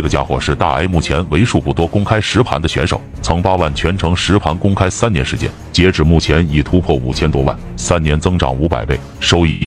这个家伙是大 a 目前为数不多公开实盘的选手曾八万全程实盘公开三年时间截止目前已突破五千多万三年增长五百倍收益